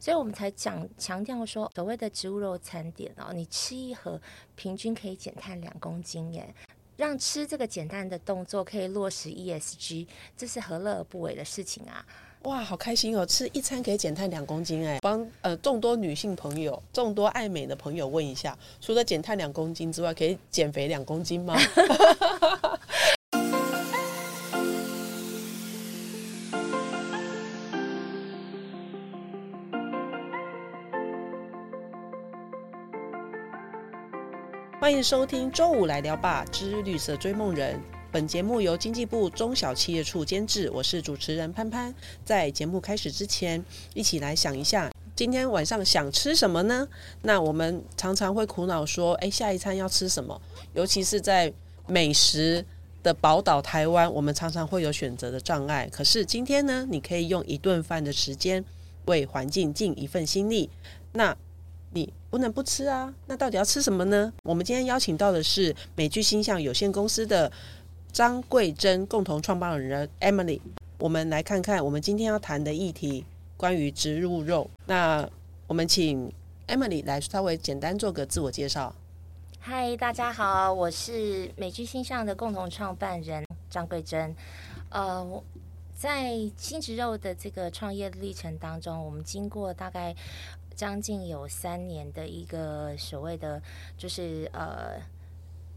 所以我们才讲强调说，所谓的植物肉餐点哦，你吃一盒平均可以减碳两公斤耶，让吃这个减碳的动作可以落实 ESG，这是何乐而不为的事情啊！哇，好开心哦！吃一餐可以减碳两公斤哎，帮呃众多女性朋友、众多爱美的朋友问一下，除了减碳两公斤之外，可以减肥两公斤吗？欢迎收听周五来聊吧之绿色追梦人。本节目由经济部中小企业处监制，我是主持人潘潘。在节目开始之前，一起来想一下，今天晚上想吃什么呢？那我们常常会苦恼说，哎，下一餐要吃什么？尤其是在美食的宝岛台湾，我们常常会有选择的障碍。可是今天呢，你可以用一顿饭的时间，为环境尽一份心力。那你不能不吃啊！那到底要吃什么呢？我们今天邀请到的是美剧星象有限公司的张桂珍共同创办人 Emily。我们来看看我们今天要谈的议题，关于植物肉。那我们请 Emily 来稍微简单做个自我介绍。嗨，大家好，我是美剧星象的共同创办人张桂珍。呃，在新植肉的这个创业历程当中，我们经过大概。将近有三年的一个所谓的就是呃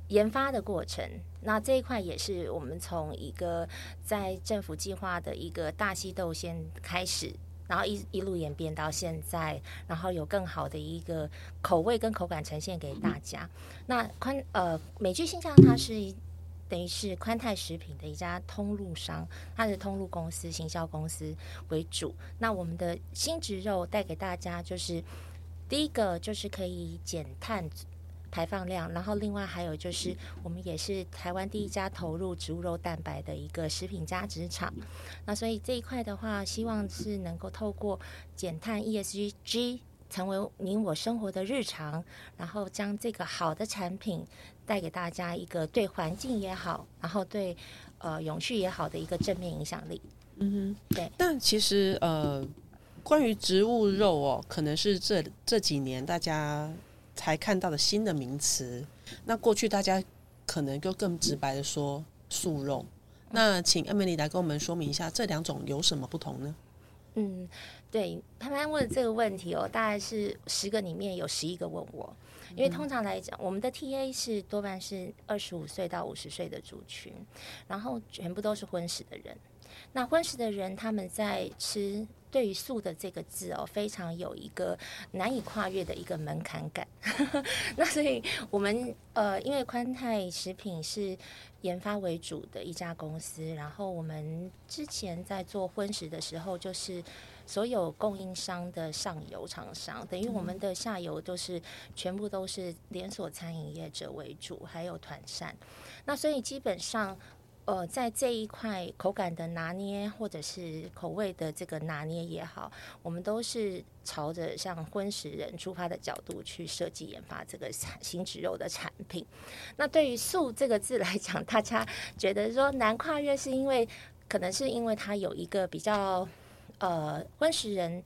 研发的过程，那这一块也是我们从一个在政府计划的一个大西豆先开始，然后一一路演变到现在，然后有更好的一个口味跟口感呈现给大家。那宽呃美剧新象它是。等于是宽泰食品的一家通路商，它是通路公司、行销公司为主。那我们的新植肉带给大家，就是第一个就是可以减碳排放量，然后另外还有就是我们也是台湾第一家投入植物肉蛋白的一个食品加值厂。那所以这一块的话，希望是能够透过减碳 ESG 成为您我生活的日常，然后将这个好的产品。带给大家一个对环境也好，然后对呃永续也好的一个正面影响力。嗯哼，对。但其实呃，关于植物肉哦，可能是这这几年大家才看到的新的名词。那过去大家可能就更直白的说素肉。那请艾美丽来跟我们说明一下这两种有什么不同呢？嗯，对，潘潘问这个问题哦，大概是十个里面有十一个问我。因为通常来讲，我们的 TA 是多半是二十五岁到五十岁的族群，然后全部都是婚食的人。那婚食的人，他们在吃对于素的这个字哦，非常有一个难以跨越的一个门槛感。那所以我们呃，因为宽泰食品是研发为主的一家公司，然后我们之前在做婚食的时候，就是。所有供应商的上游厂商，等于我们的下游都是全部都是连锁餐饮业者为主，还有团膳。那所以基本上，呃，在这一块口感的拿捏，或者是口味的这个拿捏也好，我们都是朝着像荤食人出发的角度去设计研发这个新植肉的产品。那对于素这个字来讲，大家觉得说难跨越，是因为可能是因为它有一个比较。呃，荤食人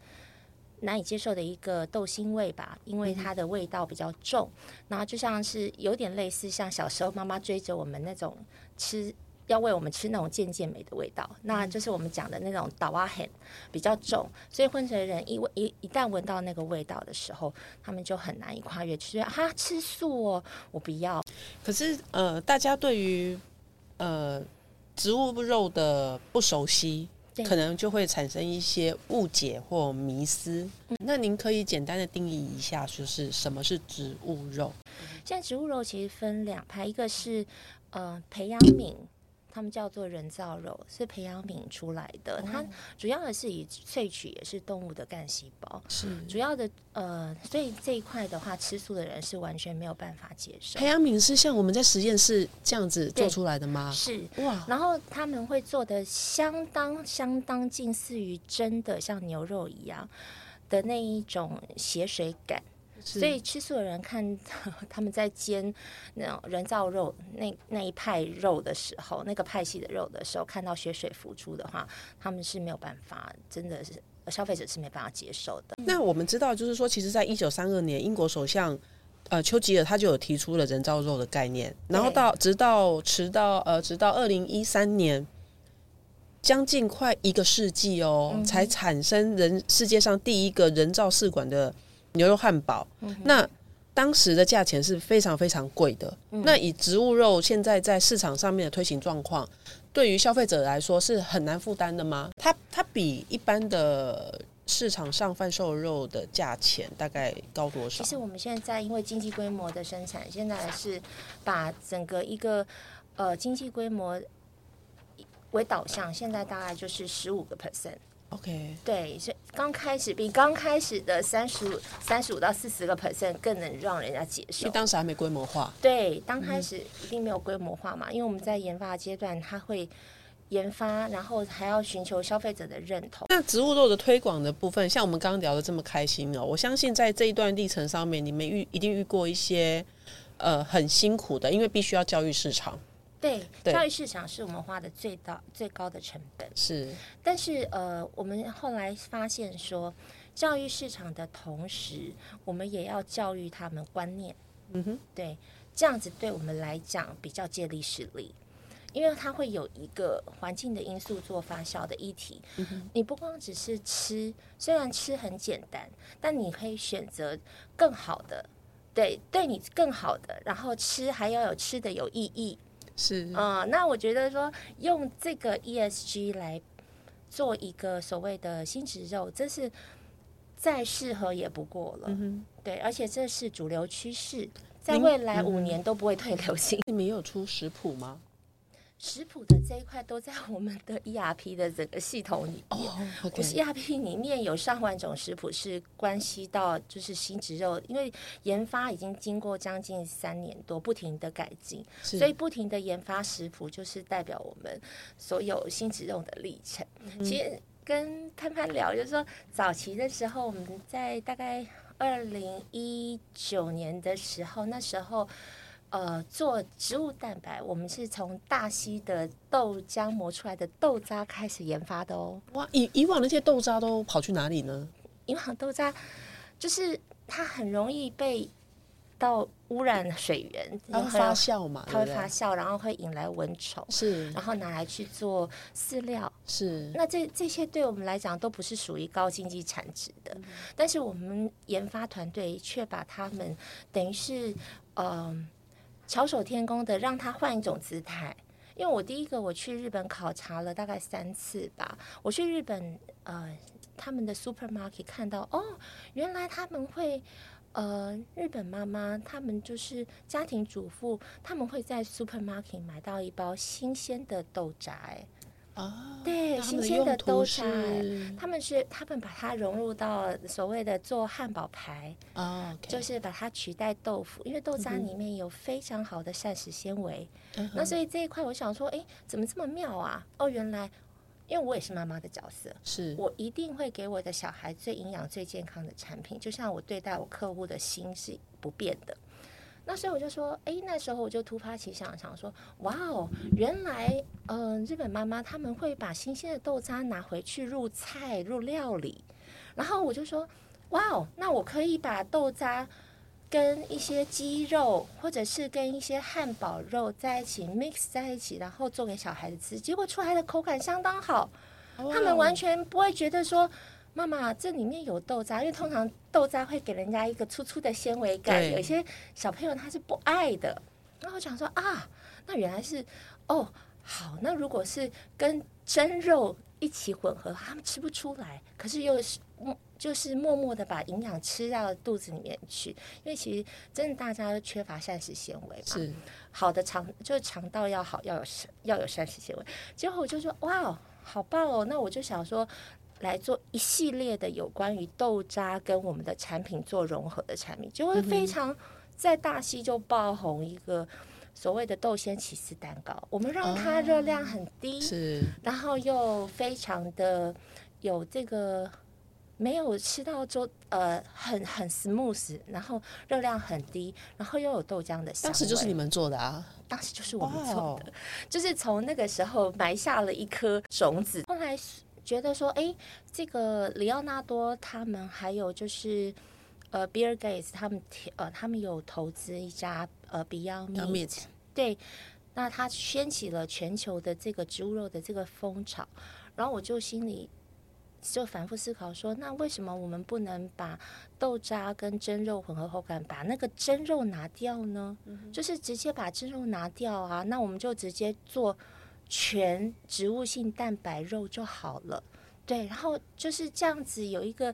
难以接受的一个豆腥味吧，因为它的味道比较重，然后就像是有点类似像小时候妈妈追着我们那种吃，要为我们吃那种渐渐美的味道，那就是我们讲的那种倒啊很比较重，所以荤食人一一一旦闻到那个味道的时候，他们就很难以跨越，去哈吃素哦，我不要。可是呃，大家对于呃植物肉的不熟悉。可能就会产生一些误解或迷思。那您可以简单的定义一下，就是什么是植物肉？现在植物肉其实分两派，一个是呃培养皿。他们叫做人造肉，是培养皿出来的。它主要的是以萃取也是动物的干细胞，是主要的呃，所以这一块的话，吃素的人是完全没有办法接受。培养皿是像我们在实验室这样子做出来的吗？是哇，然后他们会做的相当相当近似于真的像牛肉一样的那一种血水感。所以吃素的人看他们在煎那种人造肉那那一派肉的时候，那个派系的肉的时候，看到血水浮出的话，他们是没有办法，真的是消费者是没办法接受的。那我们知道，就是说，其实，在一九三二年，英国首相呃丘吉尔他就有提出了人造肉的概念，然后到直到直到呃直到二零一三年，将近快一个世纪哦，才产生人世界上第一个人造试管的牛肉汉堡。那当时的价钱是非常非常贵的。那以植物肉现在在市场上面的推行状况，对于消费者来说是很难负担的吗？它它比一般的市场上贩售肉的价钱大概高多少？其实我们现在因为经济规模的生产，现在是把整个一个呃经济规模为导向，现在大概就是十五个 percent。OK，对，是刚开始比刚开始的三十五、三十五到四十个 percent 更能让人家接受。因为当时还没规模化。对，刚开始一定没有规模化嘛，因为我们在研发阶段，它会研发，然后还要寻求消费者的认同。那植物肉的推广的部分，像我们刚刚聊的这么开心哦，我相信在这一段历程上面，你们遇一定遇过一些呃很辛苦的，因为必须要教育市场。对，教育市场是我们花的最大最高的成本。是，但是呃，我们后来发现说，教育市场的同时，我们也要教育他们观念。嗯哼，对，这样子对我们来讲比较借力使力，因为它会有一个环境的因素做发酵的议题。嗯你不光只是吃，虽然吃很简单，但你可以选择更好的，对，对你更好的，然后吃还要有吃的有意义。是啊，那我觉得说用这个 ESG 来做一个所谓的新植肉，这是再适合也不过了。对，而且这是主流趋势，在未来五年都不会退流行。你们有出食谱吗？食谱的这一块都在我们的 ERP 的整个系统里面。我是 ERP 里面有上万种食谱，是关系到就是新植肉，因为研发已经经过将近三年多，不停的改进，所以不停的研发食谱，就是代表我们所有新植肉的历程。其实跟潘潘聊，就是说早期的时候，我们在大概二零一九年的时候，那时候。呃，做植物蛋白，我们是从大溪的豆浆磨出来的豆渣开始研发的哦。哇，以以往那些豆渣都跑去哪里呢？以往豆渣就是它很容易被到污染水源，它会发酵嘛？它会发酵，然后会引来蚊虫，是，然后拿来去做饲料，是。那这这些对我们来讲都不是属于高经济产值的，但是我们研发团队却把它们等于是嗯。巧手天工的让他换一种姿态，因为我第一个我去日本考察了大概三次吧。我去日本呃他们的 supermarket 看到哦，原来他们会呃日本妈妈他们就是家庭主妇，他们会在 supermarket 买到一包新鲜的豆宅。啊，对，新鲜的豆沙，他们是他们把它融入到所谓的做汉堡排啊，就是把它取代豆腐，因为豆渣里面有非常好的膳食纤维。那所以这一块，我想说，哎，怎么这么妙啊？哦，原来，因为我也是妈妈的角色，是我一定会给我的小孩最营养、最健康的产品，就像我对待我客户的心是不变的。那所以我就说，哎，那时候我就突发奇想，想说，哇哦，原来，嗯，日本妈妈他们会把新鲜的豆渣拿回去入菜、入料理。然后我就说，哇哦，那我可以把豆渣跟一些鸡肉，或者是跟一些汉堡肉在一起 mix 在一起，然后做给小孩子吃。结果出来的口感相当好，他们完全不会觉得说。妈妈，这里面有豆渣，因为通常豆渣会给人家一个粗粗的纤维感，有些小朋友他是不爱的。然后我想说啊，那原来是哦，好，那如果是跟蒸肉一起混合，他们吃不出来，可是又是默，就是默默的把营养吃到肚子里面去。因为其实真的大家都缺乏膳食纤维嘛，是好的肠就是肠道要好，要有要有膳食纤维。结果我就说哇，好棒哦，那我就想说。来做一系列的有关于豆渣跟我们的产品做融合的产品，就会非常在大溪就爆红一个所谓的豆鲜起司蛋糕。我们让它热量很低，是，然后又非常的有这个没有吃到就呃很很 smooth，然后热量很低，然后又有豆浆的香。当时就是你们做的啊，当时就是我们做的，就是从那个时候埋下了一颗种子，后来。觉得说，哎，这个里奥纳多他们还有就是呃比尔盖茨他们呃他们有投资一家呃 Beyond Meat，对，那他掀起了全球的这个植物肉的这个风潮，然后我就心里。就反复思考说，那为什么我们不能把豆渣跟蒸肉混合口感，把那个蒸肉拿掉呢？就是直接把蒸肉拿掉啊，那我们就直接做全植物性蛋白肉就好了。对，然后就是这样子有一个。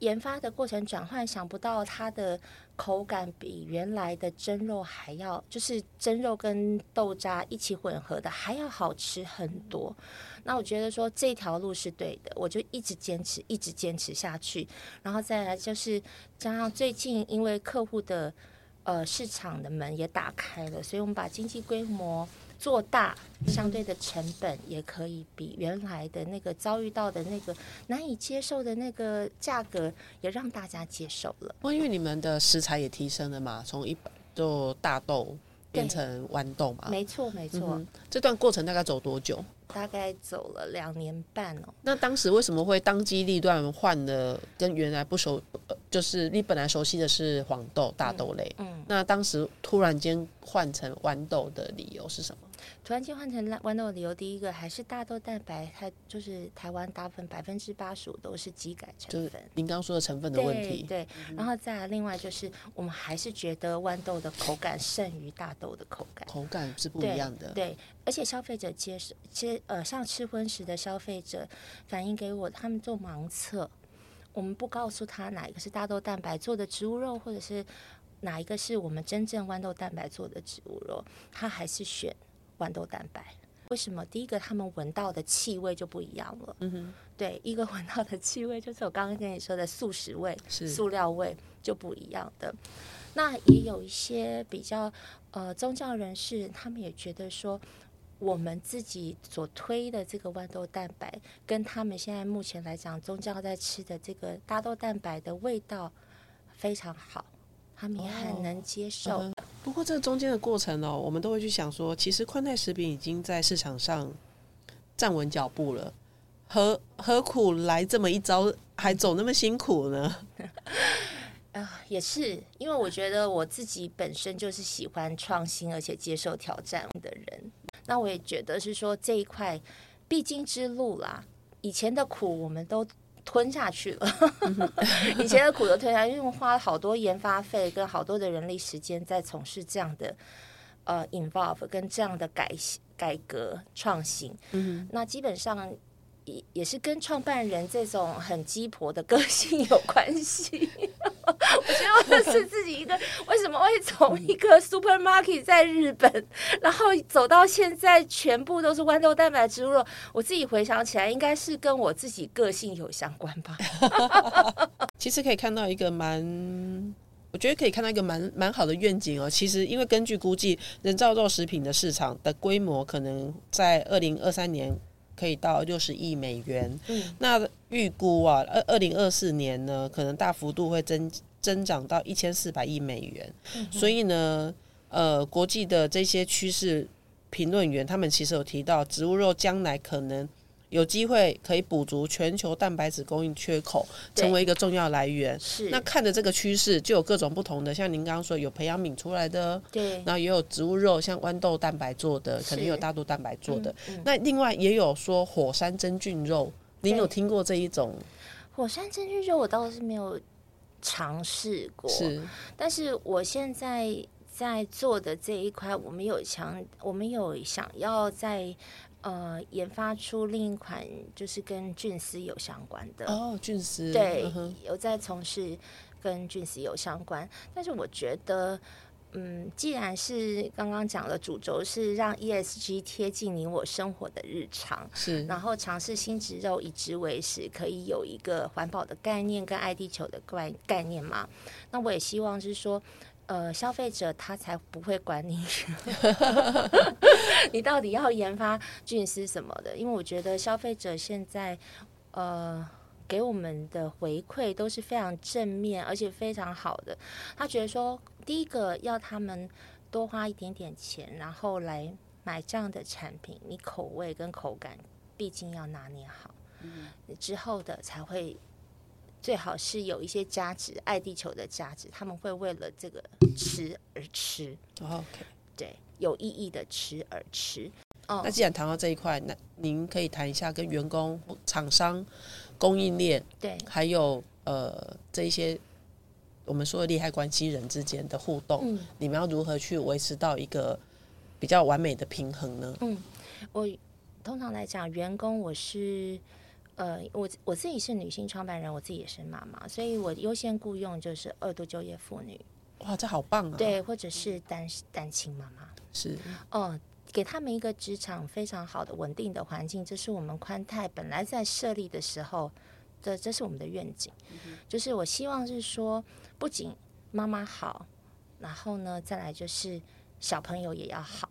研发的过程转换，想不到它的口感比原来的蒸肉还要，就是蒸肉跟豆渣一起混合的还要好吃很多。那我觉得说这条路是对的，我就一直坚持，一直坚持下去。然后再来就是加上最近因为客户的呃市场的门也打开了，所以我们把经济规模。做大，相对的成本也可以比原来的那个遭遇到的那个难以接受的那个价格，也让大家接受了。因为你们的食材也提升了嘛，从一百就大豆变成豌豆嘛。没错，没错。这段过程大概走多久？大概走了两年半哦。那当时为什么会当机立断换了跟原来不熟，就是你本来熟悉的是黄豆、大豆类，嗯，那当时突然间换成豌豆的理由是什么？突然间换成豌豆的理由，第一个还是大豆蛋白，它就是台湾大部分百分之八十五都是基改成分。您刚说的成分的问题，对。然后再来另外就是，我们还是觉得豌豆的口感胜于大豆的口感，口感是不一样的。对，而且消费者接受接呃，像吃荤食的消费者反映给我，他们做盲测，我们不告诉他哪一个是大豆蛋白做的植物肉，或者是哪一个是我们真正豌豆蛋白做的植物肉，他还是选。豌豆蛋白，为什么？第一个，他们闻到的气味就不一样了。嗯哼，对，一个闻到的气味就是我刚刚跟你说的素食味、塑料味就不一样的。那也有一些比较呃宗教人士，他们也觉得说，我们自己所推的这个豌豆蛋白，跟他们现在目前来讲宗教在吃的这个大豆蛋白的味道非常好。他们也很能接受。不过，这中间的过程哦，我们都会去想说，其实宽带食品已经在市场上站稳脚步了，何何苦来这么一招，还走那么辛苦呢？啊，也是，因为我觉得我自己本身就是喜欢创新而且接受挑战的人。那我也觉得是说这一块必经之路啦，以前的苦我们都。吞下去了，以前的苦都吞下，因为花了好多研发费跟好多的人力时间在从事这样的呃 involve 跟这样的改改革创新。嗯，那基本上。也是跟创办人这种很鸡婆的个性有关系。我觉得是自己一个为什么会从一个 supermarket 在日本，然后走到现在全部都是豌豆蛋白植物肉。我自己回想起来，应该是跟我自己个性有相关吧。其实可以看到一个蛮，我觉得可以看到一个蛮蛮好的愿景哦。其实因为根据估计，人造肉食品的市场的规模可能在二零二三年。可以到六十亿美元。嗯，那预估啊，二二零二四年呢，可能大幅度会增增长到一千四百亿美元。所以呢，呃，国际的这些趋势评论员，他们其实有提到，植物肉将来可能。有机会可以补足全球蛋白质供应缺口，成为一个重要来源。是那看着这个趋势，就有各种不同的，像您刚刚说有培养皿出来的，对，然后也有植物肉，像豌豆蛋白做的，可能有大豆蛋白做的。那另外也有说火山真菌肉，您有听过这一种？火山真菌肉我倒是没有尝试过，是，但是我现在在做的这一块，我们有想，我们有想要在。呃，研发出另一款就是跟菌丝有相关的哦，菌丝对，有在从事跟菌丝有相关。但是我觉得，嗯，既然是刚刚讲了，主轴是让 ESG 贴近你我生活的日常，是，然后尝试新植肉以植为食，可以有一个环保的概念跟爱地球的概概念嘛？那我也希望是说。呃，消费者他才不会管你，你到底要研发菌丝什么的？因为我觉得消费者现在呃给我们的回馈都是非常正面，而且非常好的。他觉得说，第一个要他们多花一点点钱，然后来买这样的产品，你口味跟口感毕竟要拿捏好。嗯之后的才会最好是有一些价值，爱地球的价值，他们会为了这个吃而吃，哦 OK。对，有意义的吃而吃。哦那，既然谈到这一块，那您可以谈一下跟员工、厂商、供应链，对，还有呃这一些我们说的利害关系人之间的互动，嗯你们要如何去维持到一个比较完美的平衡呢？嗯，我通常来讲，员工我是。呃，我我自己是女性创办人，我自己也是妈妈，所以我优先雇佣就是二度就业妇女，哇，这好棒啊！，对，或者是单单亲妈妈。是哦，给他们一个职场非常好的稳定的环境，这是我们宽泰本来在设立的时候的，这是我们的愿景。就是我希望是说，不仅妈妈好，然后呢，再来就是小朋友也要好，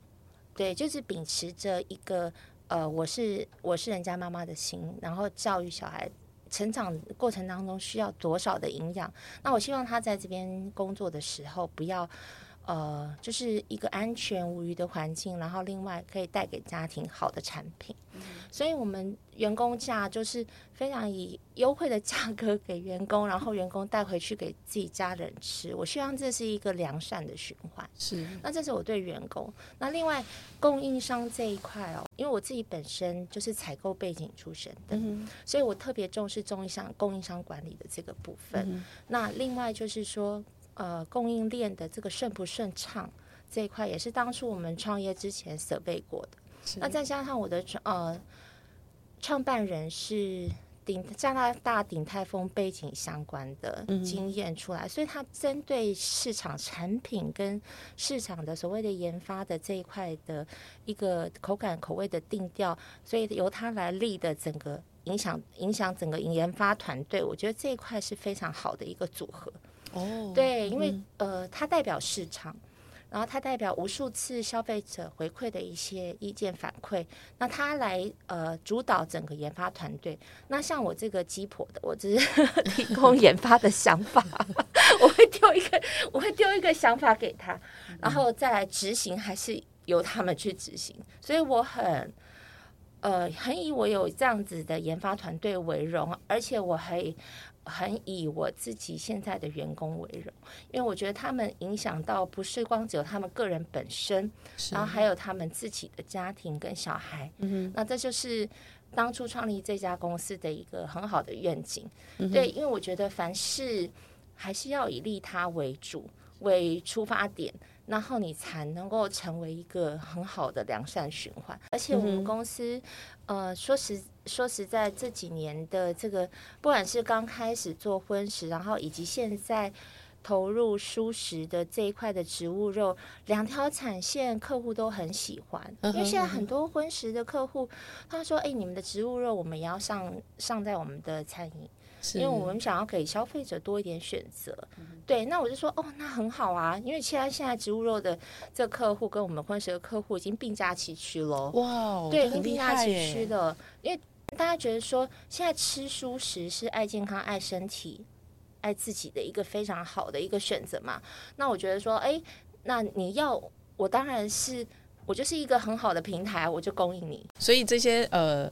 对，就是秉持着一个呃，我是我是人家妈妈的心，然后教育小孩。成长过程当中需要多少的营养？那我希望他在这边工作的时候，不要呃，就是一个安全无虞的环境，然后另外可以带给家庭好的产品。所以，我们员工价就是非常以优惠的价格给员工，然后员工带回去给自己家人吃。我希望这是一个良善的循环。是，那这是我对员工。那另外供应商这一块哦，因为我自己本身就是采购背景出身的，嗯所以我特别重视供应商供应商管理的这个部分。那另外就是说，呃，供应链的这个顺不顺畅这一块，也是当初我们创业之前设备过的。那再加上我的创呃创办人是鼎加拿大鼎泰丰背景相关的经验出来，所以他针对市场产品跟市场的所谓的研发的这一块的一个口感口味的定调，所以由他来立的整个影响影响整个研发团队，我觉得这一块是非常好的一个组合。哦，对，因为、呃，它代表市场，然后它代表无数次消费者回馈的一些意见反馈，那它来呃主导整个研发团队。那像我这个鸡婆的，我只是 提供研发的想法，我会丢一个，我会丢一个想法给他，然后再来执行，还是由他们去执行。所以我很。呃，很以我有这样子的研发团队为荣，而且我还很以我自己现在的员工为荣，因为我觉得他们影响到不是光只有他们个人本身，然后还有他们自己的家庭跟小孩。嗯那这就是当初创立这家公司的一个很好的愿景。对，因为我觉得凡事还是要以利他为主为出发点。然后你才能够成为一个很好的良善循环，而且我们公司，呃，说实说实在，这几年的这个，不管是刚开始做荤食，然后以及现在投入蔬食的这一块的植物肉，两条产线客户都很喜欢，因为现在很多荤食的客户，他说：“哎，你们的植物肉我们也要上上在我们的餐饮。”因为我们想要给消费者多一点选择，对，那我就说哦，那很好啊，因为现在现在植物肉的这客户跟我们荤食的客户已经并驾齐驱喽，哇哦，对，已经并驾齐驱的，因为大家觉得说现在吃蔬食是爱健康、爱身体、爱自己的一个非常好的一个选择嘛，那我觉得说，哎，那你要我当然是我就是一个很好的平台，我就供应你，所以这些呃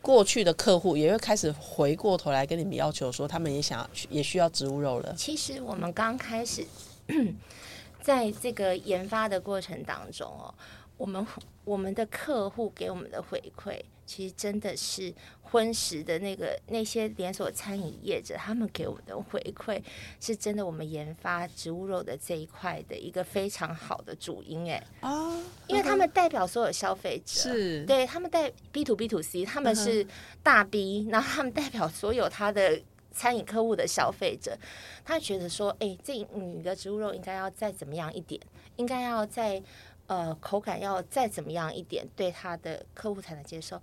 过去的客户也会开始回过头来跟你们要求说，他们也想要也需要植物肉了。其实我们刚开始 在这个研发的过程当中哦，我们我们的客户给我们的回馈，其实真的是荤食的那个那些连锁餐饮业者，他们给我们的回馈是真的，我们研发植物肉的这一块的一个非常好的主因哎，啊，因为他们代表所有消费者，是对他们代 B to B to C，他们是大 B，、然后他们代表所有他的餐饮客户的消费者，他觉得说，哎、这你的植物肉应该要再怎么样一点，应该要再呃口感要再怎么样一点，对他的客户才能接受。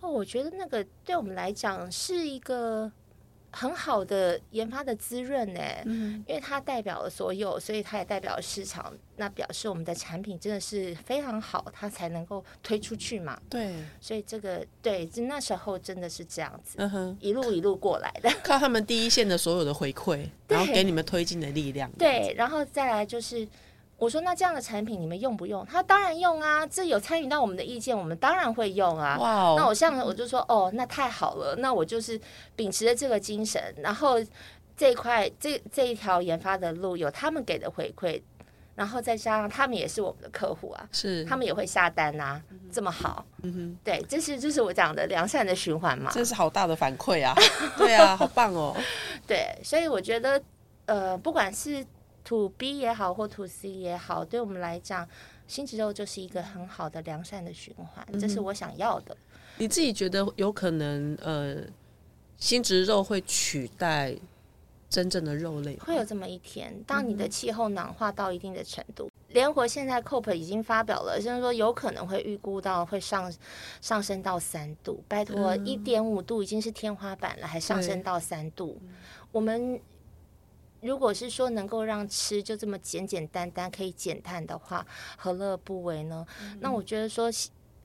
哦，我觉得那个对我们来讲是一个很好的研发的滋润呢，嗯因为它代表了所有，所以它也代表了市场，那表示我们的产品真的是非常好，它才能够推出去嘛。对，所以这个对，就那时候真的是这样子，嗯哼，一路一路过来的。靠他们第一线的所有的回馈，然后给你们推进的力量。对，然后再来就是，我说那这样的产品你们用不用？他当然用啊，这有参与到我们的意见，我们当然会用啊。哇哦，那我像我就说哦，那太好了，那我就是秉持着这个精神，然后这一块这这一条研发的路有他们给的回馈，然后再加上他们也是我们的客户啊，是他们也会下单呐、这么好，嗯哼对，这是就是我讲的良善的循环嘛，这是好大的反馈啊！对啊，好棒哦。对，所以我觉得呃，不管是 to B 也好，或 to C 也好，对我们来讲，新植肉就是一个很好的良善的循环，这是我想要的。你自己觉得有可能呃，新植肉会取代真正的肉类？会有这么一天，当你的气候暖化到一定的程度，联合现在 COP 已经发表了，就是说有可能会预估到会上上升到三度。拜托，一点五度已经是天花板了，还上升到三度。我们如果是说能够让吃就这么简简单单可以减碳的话，何乐而不为呢？那我觉得说。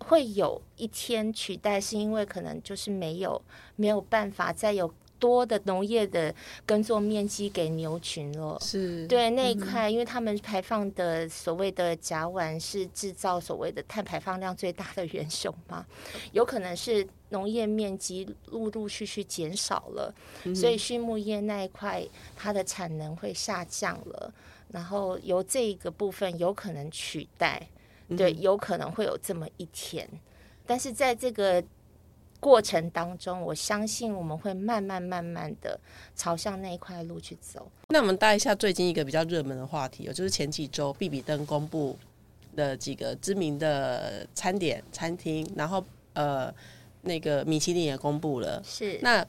会有一天取代，是因为可能就是没有没有办法再有多的农业的耕作面积给牛群了。是对那一块，因为他们排放的所谓的甲烷是制造所谓的碳排放量最大的元凶嘛，有可能是农业面积陆陆续续减少了，所以畜牧业那一块它的产能会下降了，然后由这个部分有可能取代。对，有可能会有这么一天，但是在这个过程当中，我相信我们会慢慢慢慢的朝向那一块路去走。那我们带一下最近一个比较热门的话题，就是前几周比比登公布的几个知名的餐点餐厅，然后呃，那个米其林也公布了，是那。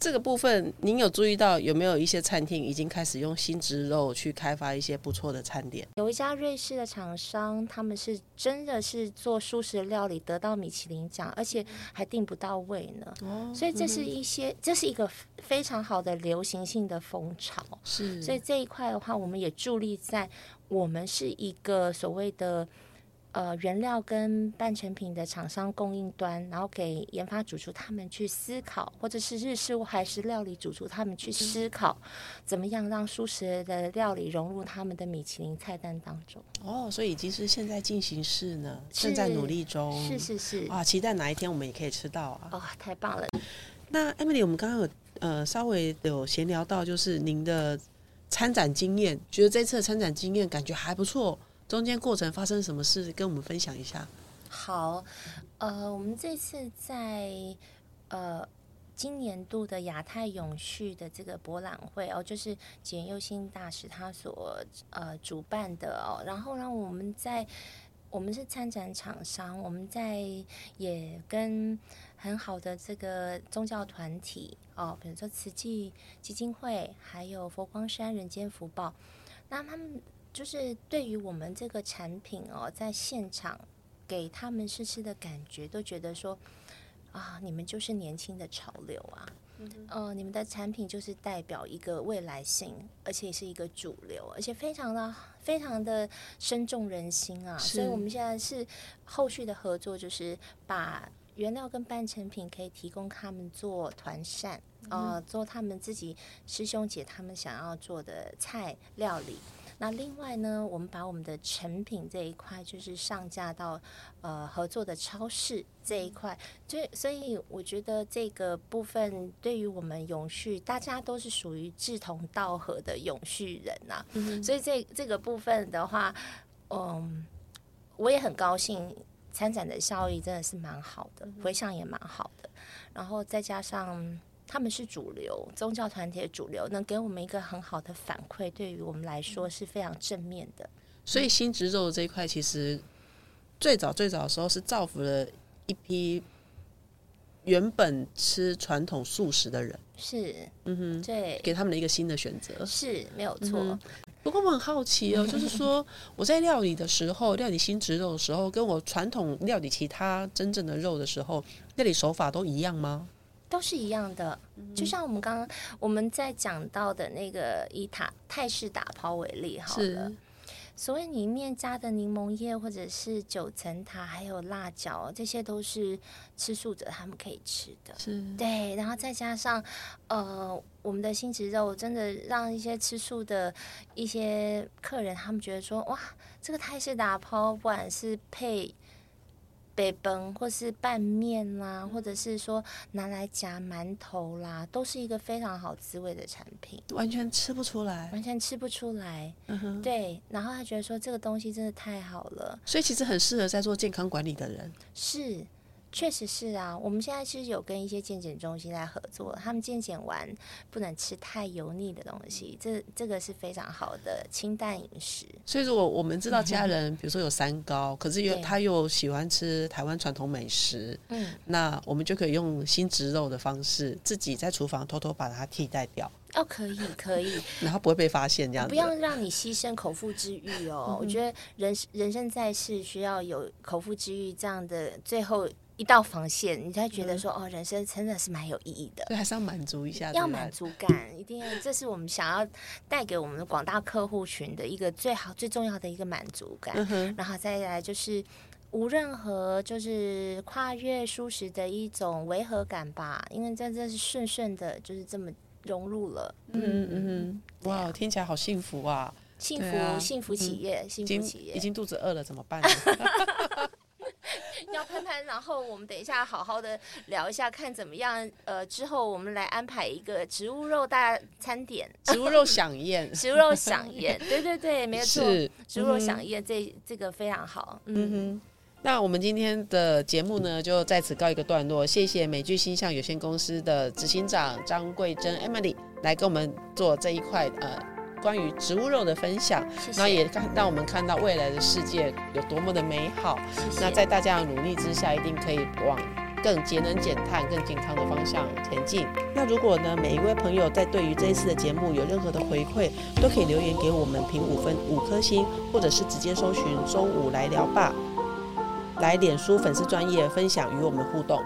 这个部分，您有注意到有没有一些餐厅已经开始用新植肉去开发一些不错的餐点？有一家瑞士的厂商，他们是真的是做素食料理得到米其林奖，而且还订不到位呢。哦，所以这是一些，这是一个非常好的流行性的风潮。是，所以这一块的话，我们也助力在我们是一个所谓的。呃，原料跟半成品的厂商供应端，然后给研发主厨他们去思考，或者是日式还是料理主厨他们去思考，怎么样让素食的料理融入他们的米其林菜单当中。哦，所以已经是现在进行式呢，正在努力中。是是是。啊，期待哪一天我们也可以吃到啊！哦，太棒了。那 Emily，我们刚刚有呃稍微有闲聊到，就是您的参展经验，觉得这次的参展经验感觉还不错。中间过程发生什么事，跟我们分享一下。好，呃，我们这次在呃今年度的亚太永续的这个博览会哦，就是简佑新大使他所呃主办的哦，然后呢，我们在我们是参展厂商，我们在也跟很好的这个宗教团体哦，比如说慈济基金会，还有佛光山人间福报，那他们。就是对于我们这个产品哦，在现场给他们试吃的感觉，都觉得说啊，你们就是年轻的潮流啊，嗯，你们的产品就是代表一个未来性，而且是一个主流，而且非常的非常的深重人心啊。所以我们现在是后续的合作，就是把原料跟半成品可以提供他们做团膳，呃，做他们自己师兄姐他们想要做的菜料理。那另外呢，我们把我们的成品这一块，就是上架到呃合作的超市这一块，所以所以我觉得这个部分对于我们永续，大家都是属于志同道合的永续人呐，所以这这个部分的话，嗯，我也很高兴，参展的效益真的是蛮好的，回响也蛮好的，然后再加上。他们是主流宗教团体的主流，能给我们一个很好的反馈，对于我们来说是非常正面的。所以新植肉这一块，其实最早最早的时候是造福了一批原本吃传统素食的人，是嗯哼，对，给他们的一个新的选择是没有错。不过我很好奇哦，就是说我在料理的时候，料理新植肉的时候，跟我传统料理其他真正的肉的时候，料理手法都一样吗？都是一样的，就像我们刚刚我们在讲到的那个以塔泰式打抛为例，好了，所谓里面加的柠檬叶或者是九层塔，还有辣椒，这些都是吃素者他们可以吃的。是，对，然后再加上呃，我们的新植肉，真的让一些吃素的一些客人，他们觉得说，哇，这个泰式打抛，不管是配。北崩，或是拌面啦，或者是说拿来夹馒头啦，都是一个非常好滋味的产品。完全吃不出来，完全吃不出来。嗯哼，对，然后他觉得说这个东西真的太好了，所以其实很适合在做健康管理的人。是。确实是啊，我们现在其实有跟一些健检中心在合作，他们健检完不能吃太油腻的东西，这这个是非常好的清淡饮食。所以如果我们知道家人，比如说有三高，可是又他又喜欢吃台湾传统美食，嗯，那我们就可以用新植肉的方式，自己在厨房偷偷把它替代掉。哦，可以可以，然后不会被发现这样子。不要让你牺牲口腹之欲哦。我觉得人人生在世需要有口腹之欲这样的最后。一道防线，你才觉得说哦，人生真的是蛮有意义的。对，还是要满足一下，要满足感，一定要，这是我们想要带给我们的广大客户群的一个最好、最重要的一个满足感。然后再来就是无任何就是跨越舒适的一种违和感吧，因为在这是顺顺的，就是这么融入了。嗯嗯嗯，哇，听起来好幸福啊！幸福幸福企业，幸福企业，已经肚子饿了怎么办？要喷喷，然后我们等一下好好的聊一下，看怎么样。呃，之后我们来安排一个植物肉大餐点，植物肉飨宴，植物肉飨宴，对对对，没错，植物肉飨宴，这这个非常好。嗯哼，那我们今天的节目呢，就在此告一个段落。谢谢美剧星象有限公司的执行长张桂珍 Emily 来跟我们做这一块呃。关于植物肉的分享，那也看让我们看到未来的世界有多么的美好。那在大家的努力之下，一定可以往更节能减碳、更健康的方向前进。那如果呢，每一位朋友在对于这一次的节目有任何的回馈，都可以留言给我们评五分五颗星，或者是直接搜寻周五来聊吧，来脸书粉丝专业分享与我们互动。